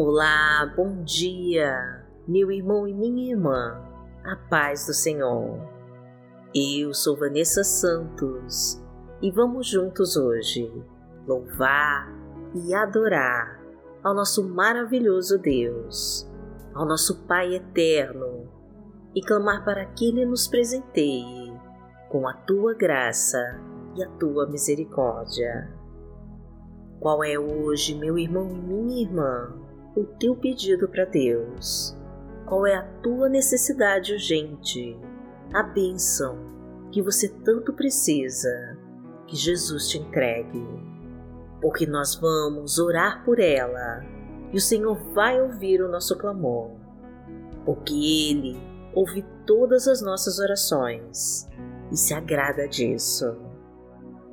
Olá, bom dia, meu irmão e minha irmã, a paz do Senhor. Eu sou Vanessa Santos e vamos juntos hoje louvar e adorar ao nosso maravilhoso Deus, ao nosso Pai eterno e clamar para que Ele nos presenteie com a tua graça e a tua misericórdia. Qual é hoje, meu irmão e minha irmã? O teu pedido para Deus? Qual é a tua necessidade urgente? A bênção que você tanto precisa que Jesus te entregue. Porque nós vamos orar por ela e o Senhor vai ouvir o nosso clamor. Porque Ele ouve todas as nossas orações e se agrada disso.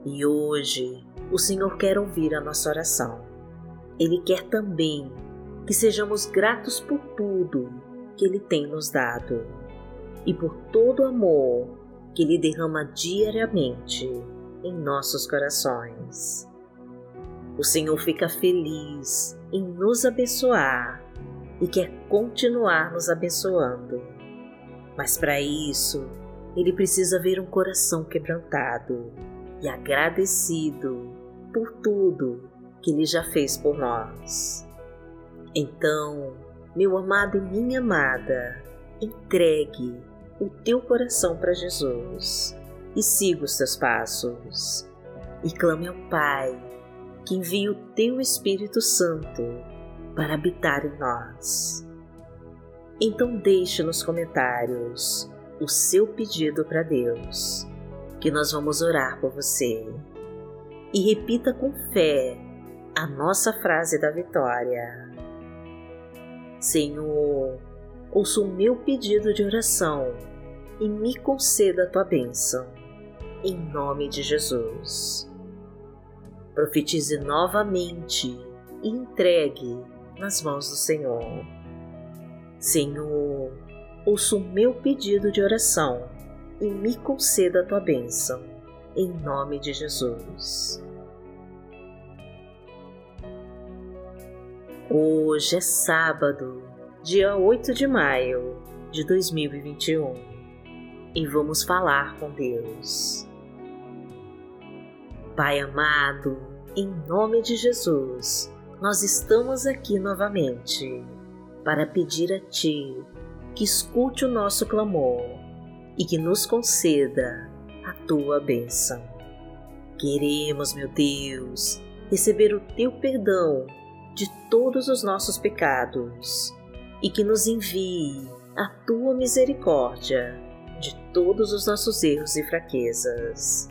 E hoje o Senhor quer ouvir a nossa oração. Ele quer também que sejamos gratos por tudo que Ele tem nos dado e por todo o amor que Ele derrama diariamente em nossos corações. O Senhor fica feliz em nos abençoar e quer continuar nos abençoando. Mas para isso, Ele precisa ver um coração quebrantado e agradecido por tudo que Ele já fez por nós. Então, meu amado e minha amada, entregue o teu coração para Jesus e siga os teus passos. E clame ao Pai que envie o teu Espírito Santo para habitar em nós. Então deixe nos comentários o seu pedido para Deus, que nós vamos orar por você. E repita com fé a nossa frase da vitória. Senhor, ouça o meu pedido de oração e me conceda a tua bênção, em nome de Jesus. Profetize novamente e entregue nas mãos do Senhor. Senhor, ouça o meu pedido de oração e me conceda a tua bênção, em nome de Jesus. Hoje é sábado, dia 8 de maio de 2021 e vamos falar com Deus. Pai amado, em nome de Jesus, nós estamos aqui novamente para pedir a Ti que escute o nosso clamor e que nos conceda a Tua bênção. Queremos, meu Deus, receber o Teu perdão de todos os nossos pecados e que nos envie a tua misericórdia de todos os nossos erros e fraquezas.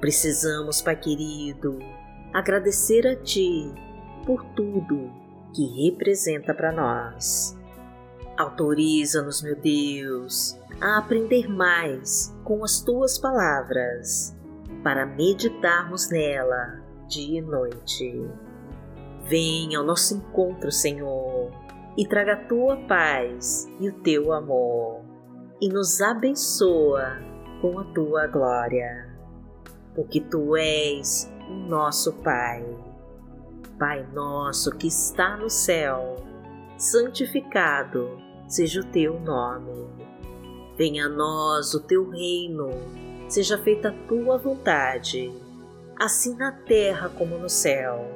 Precisamos, Pai querido, agradecer a Ti por tudo que representa para nós. Autoriza-nos, meu Deus, a aprender mais com as Tuas palavras, para meditarmos nela dia e noite Venha ao nosso encontro, Senhor, e traga a tua paz e o teu amor, e nos abençoa com a tua glória, porque tu és o nosso Pai. Pai nosso que está no céu, santificado seja o teu nome. Venha a nós o teu reino, seja feita a tua vontade, assim na terra como no céu.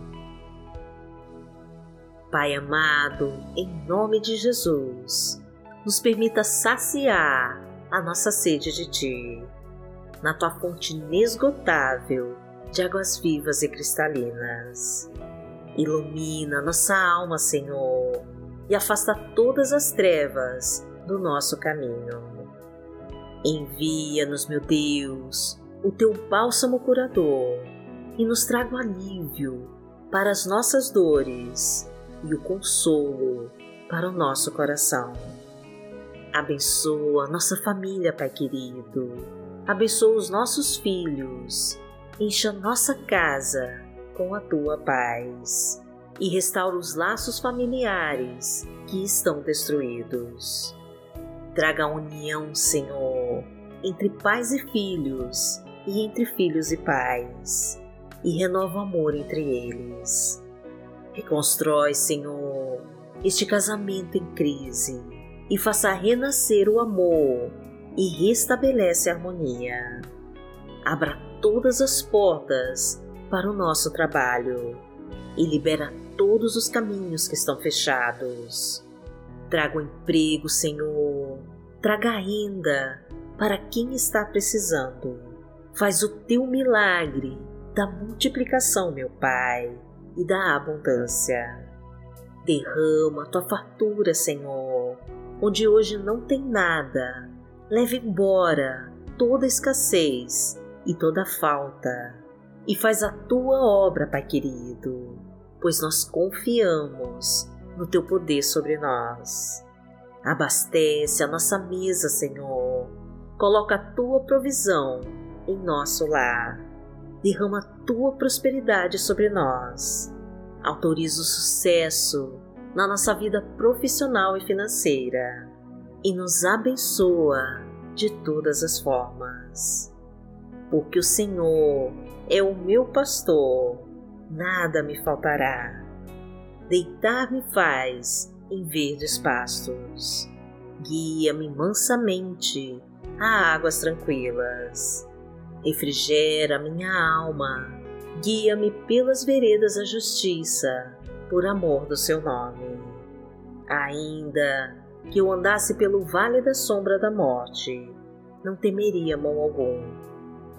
Pai amado, em nome de Jesus, nos permita saciar a nossa sede de Ti, na Tua fonte inesgotável de águas vivas e cristalinas. Ilumina nossa alma, Senhor, e afasta todas as trevas do nosso caminho. Envia-nos, meu Deus, o Teu bálsamo curador e nos traga o alívio para as nossas dores e o consolo para o nosso coração. Abençoa nossa família, Pai querido. Abençoa os nossos filhos. Encha nossa casa com a tua paz e restaura os laços familiares que estão destruídos. Traga união, Senhor, entre pais e filhos e entre filhos e pais, e renova o amor entre eles. Reconstrói, Senhor, este casamento em crise e faça renascer o amor e restabelece a harmonia. Abra todas as portas para o nosso trabalho e libera todos os caminhos que estão fechados. Traga o emprego, Senhor. Traga renda para quem está precisando. Faz o teu milagre da multiplicação, meu Pai, e da abundância. Derrama tua fartura, Senhor, onde hoje não tem nada. Leve embora toda escassez e toda falta, e faz a tua obra, Pai querido, pois nós confiamos no teu poder sobre nós. Abastece a nossa mesa, Senhor. Coloca a tua provisão em nosso lar. Derrama a tua prosperidade sobre nós. Autoriza o sucesso na nossa vida profissional e financeira e nos abençoa de todas as formas. Porque o Senhor é o meu pastor, nada me faltará. Deitar-me faz em verdes pastos. Guia-me mansamente a águas tranquilas. Refrigera minha alma. Guia-me pelas veredas da justiça por amor do seu nome. Ainda que eu andasse pelo vale da sombra da morte, não temeria mal algum,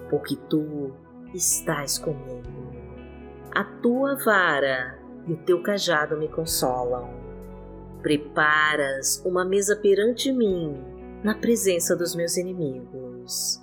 porque tu estás comigo. A tua vara e o teu cajado me consolam. Preparas uma mesa perante mim, na presença dos meus inimigos.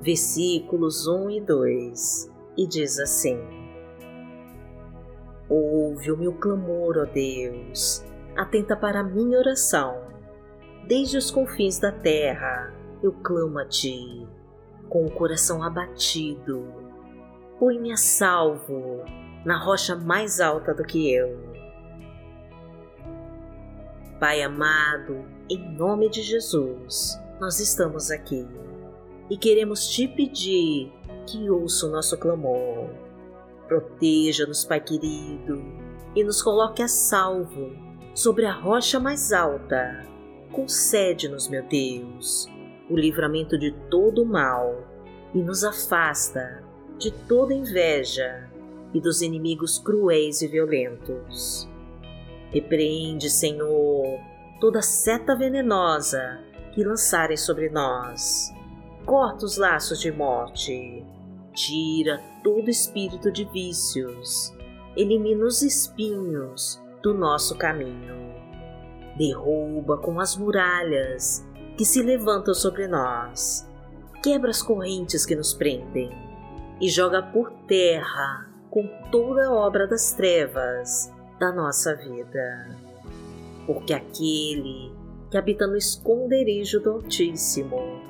versículos 1 e 2, e diz assim: Ouve o meu clamor, ó Deus, atenta para a minha oração. Desde os confins da terra eu clamo a Ti, com o coração abatido. Põe-me a salvo na rocha mais alta do que eu. Pai amado, em nome de Jesus, nós estamos aqui e queremos te pedir que ouça o nosso clamor Proteja-nos, Pai querido, e nos coloque a salvo sobre a rocha mais alta. Concede-nos, meu Deus, o livramento de todo o mal e nos afasta de toda inveja e dos inimigos cruéis e violentos. Repreende, Senhor, toda seta venenosa que lançarem sobre nós. Corta os laços de morte. Tira todo espírito de vícios, elimina os espinhos do nosso caminho, derruba com as muralhas que se levantam sobre nós, quebra as correntes que nos prendem. E joga por terra com toda a obra das trevas da nossa vida. Porque aquele que habita no esconderijo do Altíssimo,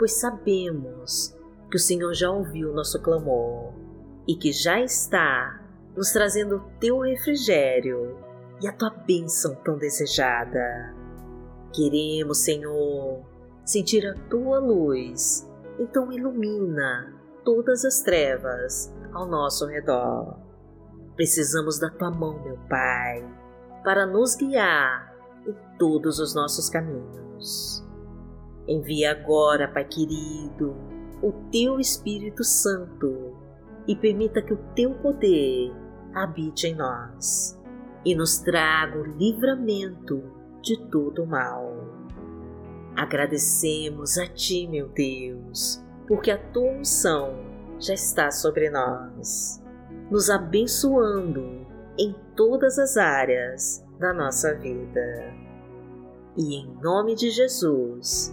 pois sabemos que o Senhor já ouviu nosso clamor e que já está nos trazendo o Teu refrigério e a Tua bênção tão desejada. Queremos, Senhor, sentir a Tua luz, então ilumina todas as trevas ao nosso redor. Precisamos da Tua mão, meu Pai, para nos guiar em todos os nossos caminhos. Envia agora, Pai querido, o Teu Espírito Santo e permita que o Teu poder habite em nós e nos traga o livramento de todo o mal. Agradecemos a Ti, meu Deus, porque a Tua unção já está sobre nós, nos abençoando em todas as áreas da nossa vida. E em nome de Jesus,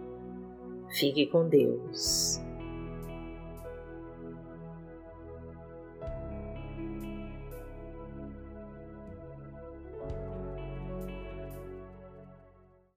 Fique com Deus.